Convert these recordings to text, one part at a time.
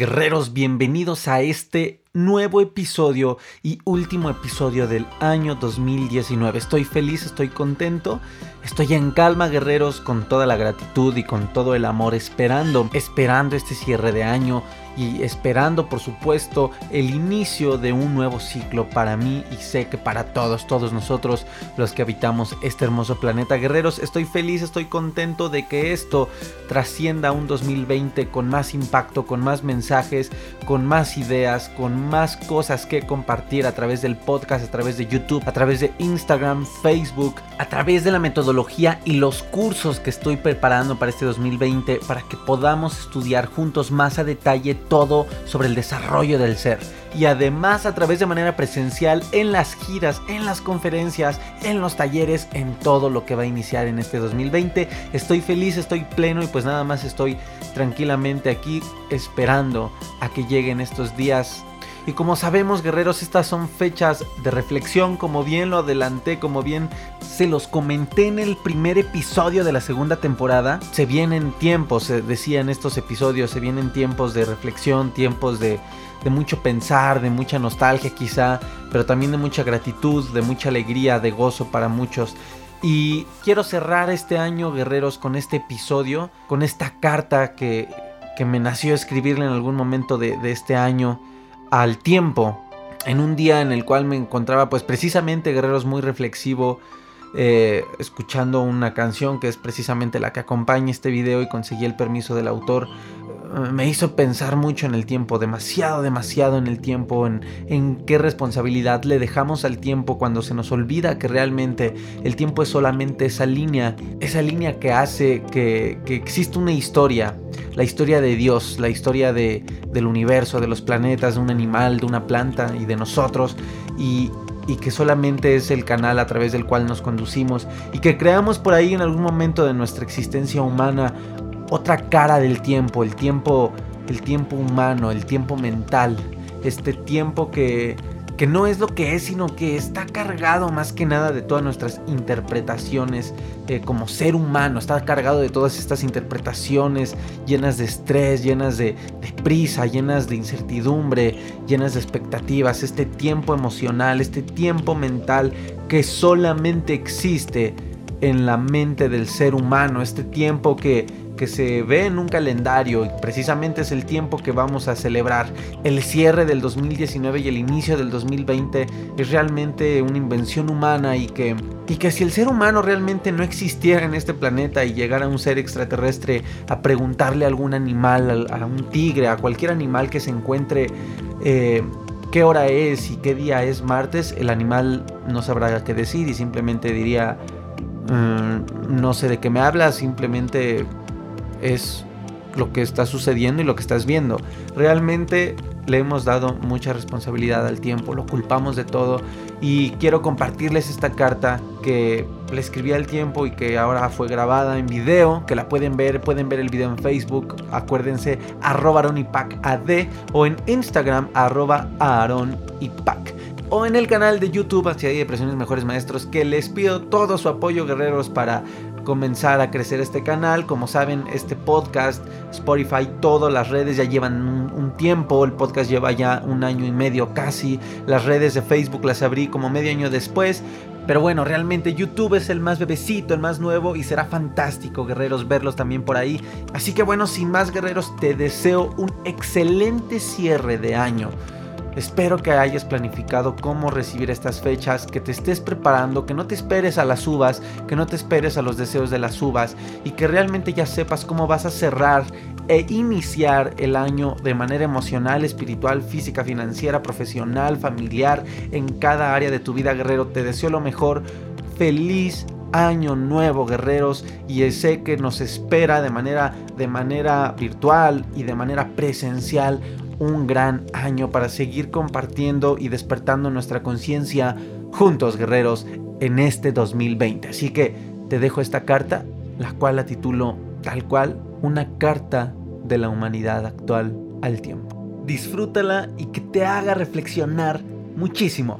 Guerreros, bienvenidos a este nuevo episodio y último episodio del año 2019. Estoy feliz, estoy contento, estoy en calma, guerreros, con toda la gratitud y con todo el amor, esperando, esperando este cierre de año y esperando, por supuesto, el inicio de un nuevo ciclo para mí y sé que para todos, todos nosotros, los que habitamos este hermoso planeta. Guerreros, estoy feliz, estoy contento de que esto trascienda un 2020 con más impacto, con más mensajes, con más ideas, con más cosas que compartir a través del podcast, a través de YouTube, a través de Instagram, Facebook, a través de la metodología y los cursos que estoy preparando para este 2020 para que podamos estudiar juntos más a detalle todo sobre el desarrollo del ser. Y además a través de manera presencial en las giras, en las conferencias, en los talleres, en todo lo que va a iniciar en este 2020. Estoy feliz, estoy pleno y pues nada más estoy tranquilamente aquí esperando a que lleguen estos días y como sabemos, guerreros, estas son fechas de reflexión, como bien lo adelanté, como bien se los comenté en el primer episodio de la segunda temporada. Se vienen tiempos, se decía en estos episodios, se vienen tiempos de reflexión, tiempos de, de mucho pensar, de mucha nostalgia quizá, pero también de mucha gratitud, de mucha alegría, de gozo para muchos. Y quiero cerrar este año, guerreros, con este episodio, con esta carta que, que me nació escribirle en algún momento de, de este año al tiempo, en un día en el cual me encontraba pues precisamente Guerreros muy reflexivo, eh, escuchando una canción que es precisamente la que acompaña este video y conseguí el permiso del autor me hizo pensar mucho en el tiempo, demasiado, demasiado en el tiempo, en, en, qué responsabilidad le dejamos al tiempo cuando se nos olvida que realmente el tiempo es solamente esa línea, esa línea que hace que, que existe una historia, la historia de Dios, la historia de, del universo, de los planetas, de un animal, de una planta y de nosotros, y, y que solamente es el canal a través del cual nos conducimos y que creamos por ahí en algún momento de nuestra existencia humana otra cara del tiempo, el tiempo, el tiempo humano, el tiempo mental, este tiempo que, que no es lo que es, sino que está cargado más que nada de todas nuestras interpretaciones eh, como ser humano, está cargado de todas estas interpretaciones llenas de estrés, llenas de, de prisa, llenas de incertidumbre, llenas de expectativas, este tiempo emocional, este tiempo mental que solamente existe en la mente del ser humano, este tiempo que que se ve en un calendario y precisamente es el tiempo que vamos a celebrar. El cierre del 2019 y el inicio del 2020 es realmente una invención humana y que, y que si el ser humano realmente no existiera en este planeta y llegara un ser extraterrestre a preguntarle a algún animal, a, un tigre, a cualquier animal que se encuentre... Eh, qué hora es y qué día es martes, el animal no sabrá qué decir y simplemente diría, mm, no sé de qué me habla, simplemente es lo que está sucediendo y lo que estás viendo. Realmente le hemos dado mucha responsabilidad al tiempo, lo culpamos de todo y quiero compartirles esta carta que le escribí al tiempo y que ahora fue grabada en video, que la pueden ver, pueden ver el video en Facebook, acuérdense, arroba ad o en Instagram, arroba aaronipac. o en el canal de YouTube Hacia Depresiones Mejores Maestros que les pido todo su apoyo guerreros para comenzar a crecer este canal. Como saben, este podcast, Spotify, todas las redes ya llevan un, tiempo. El podcast lleva ya un año y medio casi. Las redes de Facebook las abrí como medio año después. Pero bueno, realmente YouTube es el más bebecito, el más nuevo y será fantástico, guerreros, verlos también por ahí. Así que bueno, sin más guerreros, te deseo un excelente cierre de año. Espero que hayas planificado cómo recibir estas fechas, que te estés preparando, que no te esperes a las uvas, que no te esperes a los deseos de las uvas y que realmente ya sepas cómo vas a cerrar e iniciar el año de manera emocional, espiritual, física, financiera, profesional, familiar, en cada área de tu vida, guerrero. Te deseo lo mejor. Feliz año nuevo, guerreros, y sé que nos espera de manera de manera virtual y de manera presencial un gran año para seguir compartiendo y despertando nuestra conciencia juntos, guerreros, en este 2020. Así que te dejo esta carta, la cual la titulo tal cual, una carta de la humanidad actual al tiempo. Disfrútala y que te haga reflexionar muchísimo.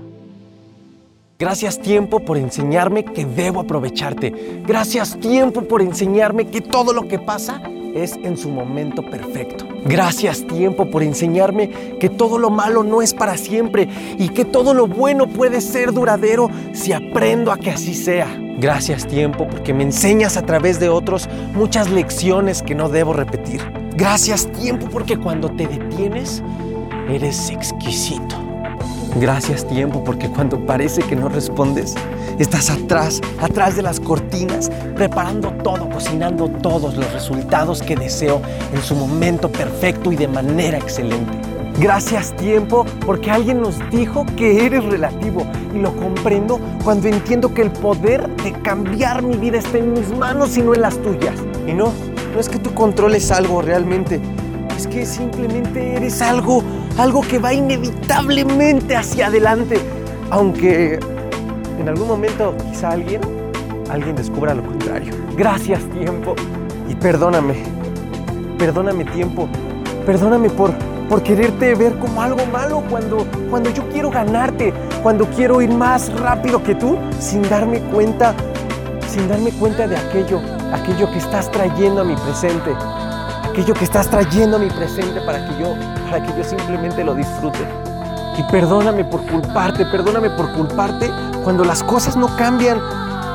Gracias tiempo por enseñarme que debo aprovecharte. Gracias tiempo por enseñarme que todo lo que pasa es en su momento perfecto. Gracias tiempo por enseñarme que todo lo malo no es para siempre y que todo lo bueno puede ser duradero si aprendo a que así sea. Gracias tiempo porque me enseñas a través de otros muchas lecciones que no debo repetir. Gracias tiempo porque cuando te detienes eres exquisito. Gracias tiempo porque cuando parece que no respondes, estás atrás, atrás de las cortinas, preparando todo, cocinando todos los resultados que deseo en su momento perfecto y de manera excelente. Gracias tiempo porque alguien nos dijo que eres relativo y lo comprendo cuando entiendo que el poder de cambiar mi vida está en mis manos y no en las tuyas. Y no, no es que tú controles algo realmente, es que simplemente eres algo algo que va inevitablemente hacia adelante, aunque en algún momento quizá alguien, alguien descubra lo contrario. Gracias tiempo. Y perdóname, perdóname tiempo, perdóname por, por quererte ver como algo malo cuando, cuando yo quiero ganarte, cuando quiero ir más rápido que tú, sin darme cuenta, sin darme cuenta de aquello, aquello que estás trayendo a mi presente. Aquello que estás trayendo a mi presente para que yo, para que yo simplemente lo disfrute. Y perdóname por culparte, perdóname por culparte cuando las cosas no cambian,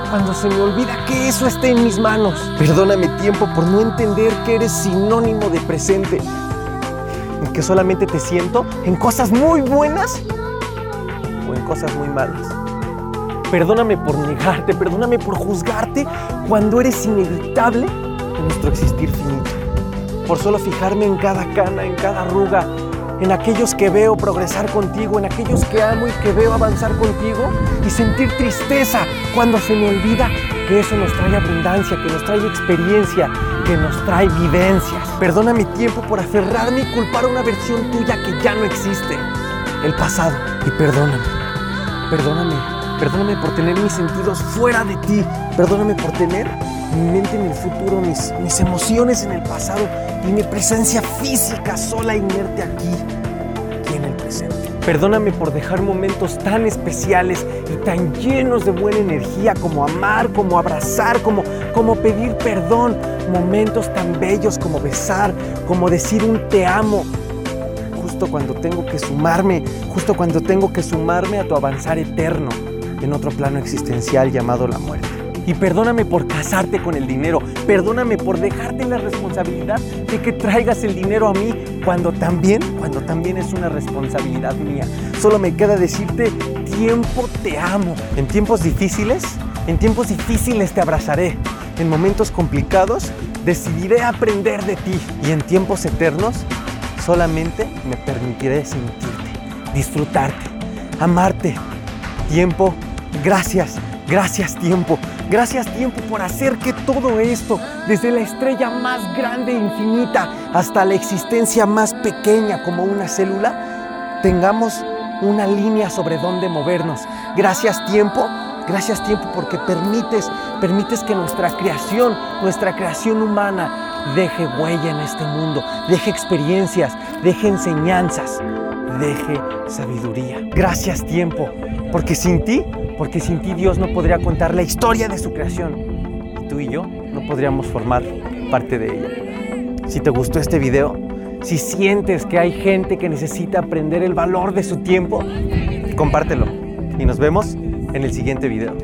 cuando se me olvida que eso esté en mis manos. Perdóname tiempo por no entender que eres sinónimo de presente, en que solamente te siento en cosas muy buenas o en cosas muy malas. Perdóname por negarte, perdóname por juzgarte cuando eres inevitable en nuestro existir finito por solo fijarme en cada cana, en cada arruga, en aquellos que veo progresar contigo, en aquellos que amo y que veo avanzar contigo y sentir tristeza cuando se me olvida que eso nos trae abundancia, que nos trae experiencia, que nos trae vivencias. Perdona mi tiempo por aferrarme y culpar a una versión tuya que ya no existe, el pasado. Y perdóname, perdóname, perdóname por tener mis sentidos fuera de ti, perdóname por tener mi mente en el futuro, mis, mis emociones en el pasado y mi presencia física sola inerte aquí, aquí en el presente. Perdóname por dejar momentos tan especiales y tan llenos de buena energía como amar, como abrazar, como, como pedir perdón. Momentos tan bellos como besar, como decir un te amo. Justo cuando tengo que sumarme, justo cuando tengo que sumarme a tu avanzar eterno en otro plano existencial llamado la muerte. Y perdóname por casarte con el dinero. Perdóname por dejarte la responsabilidad de que traigas el dinero a mí cuando también, cuando también es una responsabilidad mía. Solo me queda decirte, tiempo te amo. En tiempos difíciles, en tiempos difíciles te abrazaré. En momentos complicados, decidiré aprender de ti. Y en tiempos eternos, solamente me permitiré sentirte, disfrutarte, amarte. Tiempo, gracias, gracias tiempo. Gracias tiempo por hacer que todo esto, desde la estrella más grande e infinita hasta la existencia más pequeña como una célula, tengamos una línea sobre dónde movernos. Gracias tiempo, gracias tiempo porque permites, permites que nuestra creación, nuestra creación humana deje huella en este mundo, deje experiencias, deje enseñanzas, deje sabiduría. Gracias tiempo, porque sin ti, porque sin ti Dios no podría contar la historia de su creación. Y tú y yo no podríamos formar parte de ella. Si te gustó este video, si sientes que hay gente que necesita aprender el valor de su tiempo, compártelo. Y nos vemos en el siguiente video.